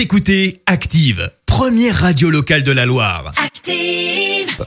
Vous écoutez Active, première radio locale de la Loire. Active.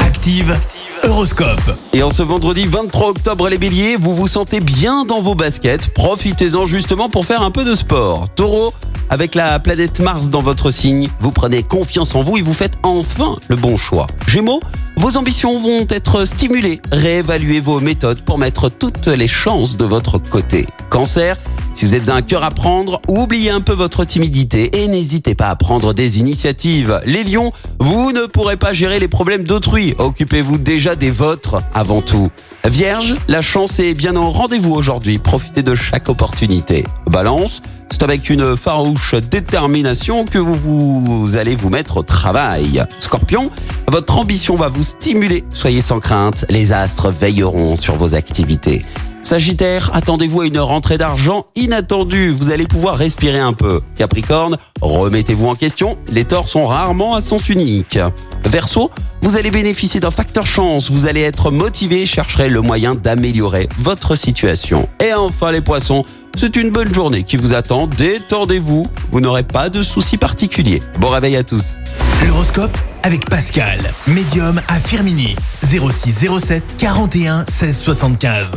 Active, Horoscope. Et en ce vendredi 23 octobre, les béliers, vous vous sentez bien dans vos baskets. Profitez-en justement pour faire un peu de sport. Taureau, avec la planète Mars dans votre signe, vous prenez confiance en vous et vous faites enfin le bon choix. Gémeaux, vos ambitions vont être stimulées. Réévaluez vos méthodes pour mettre toutes les chances de votre côté. Cancer, si vous êtes un cœur à prendre, oubliez un peu votre timidité et n'hésitez pas à prendre des initiatives. Les lions, vous ne pourrez pas gérer les problèmes d'autrui. Occupez-vous déjà des vôtres avant tout. Vierge, la chance est bien au rendez-vous aujourd'hui. Profitez de chaque opportunité. Balance, c'est avec une farouche détermination que vous, vous allez vous mettre au travail. Scorpion, votre ambition va vous stimuler. Soyez sans crainte, les astres veilleront sur vos activités. Sagittaire, attendez-vous à une rentrée d'argent inattendue. Vous allez pouvoir respirer un peu. Capricorne, remettez-vous en question. Les torts sont rarement à sens unique. Verseau, vous allez bénéficier d'un facteur chance. Vous allez être motivé et chercherez le moyen d'améliorer votre situation. Et enfin les poissons, c'est une bonne journée qui vous attend. Détendez-vous. Vous n'aurez pas de soucis particuliers. Bon réveil à tous. L'horoscope avec Pascal, médium à Firmini. 06 07 41 16 75.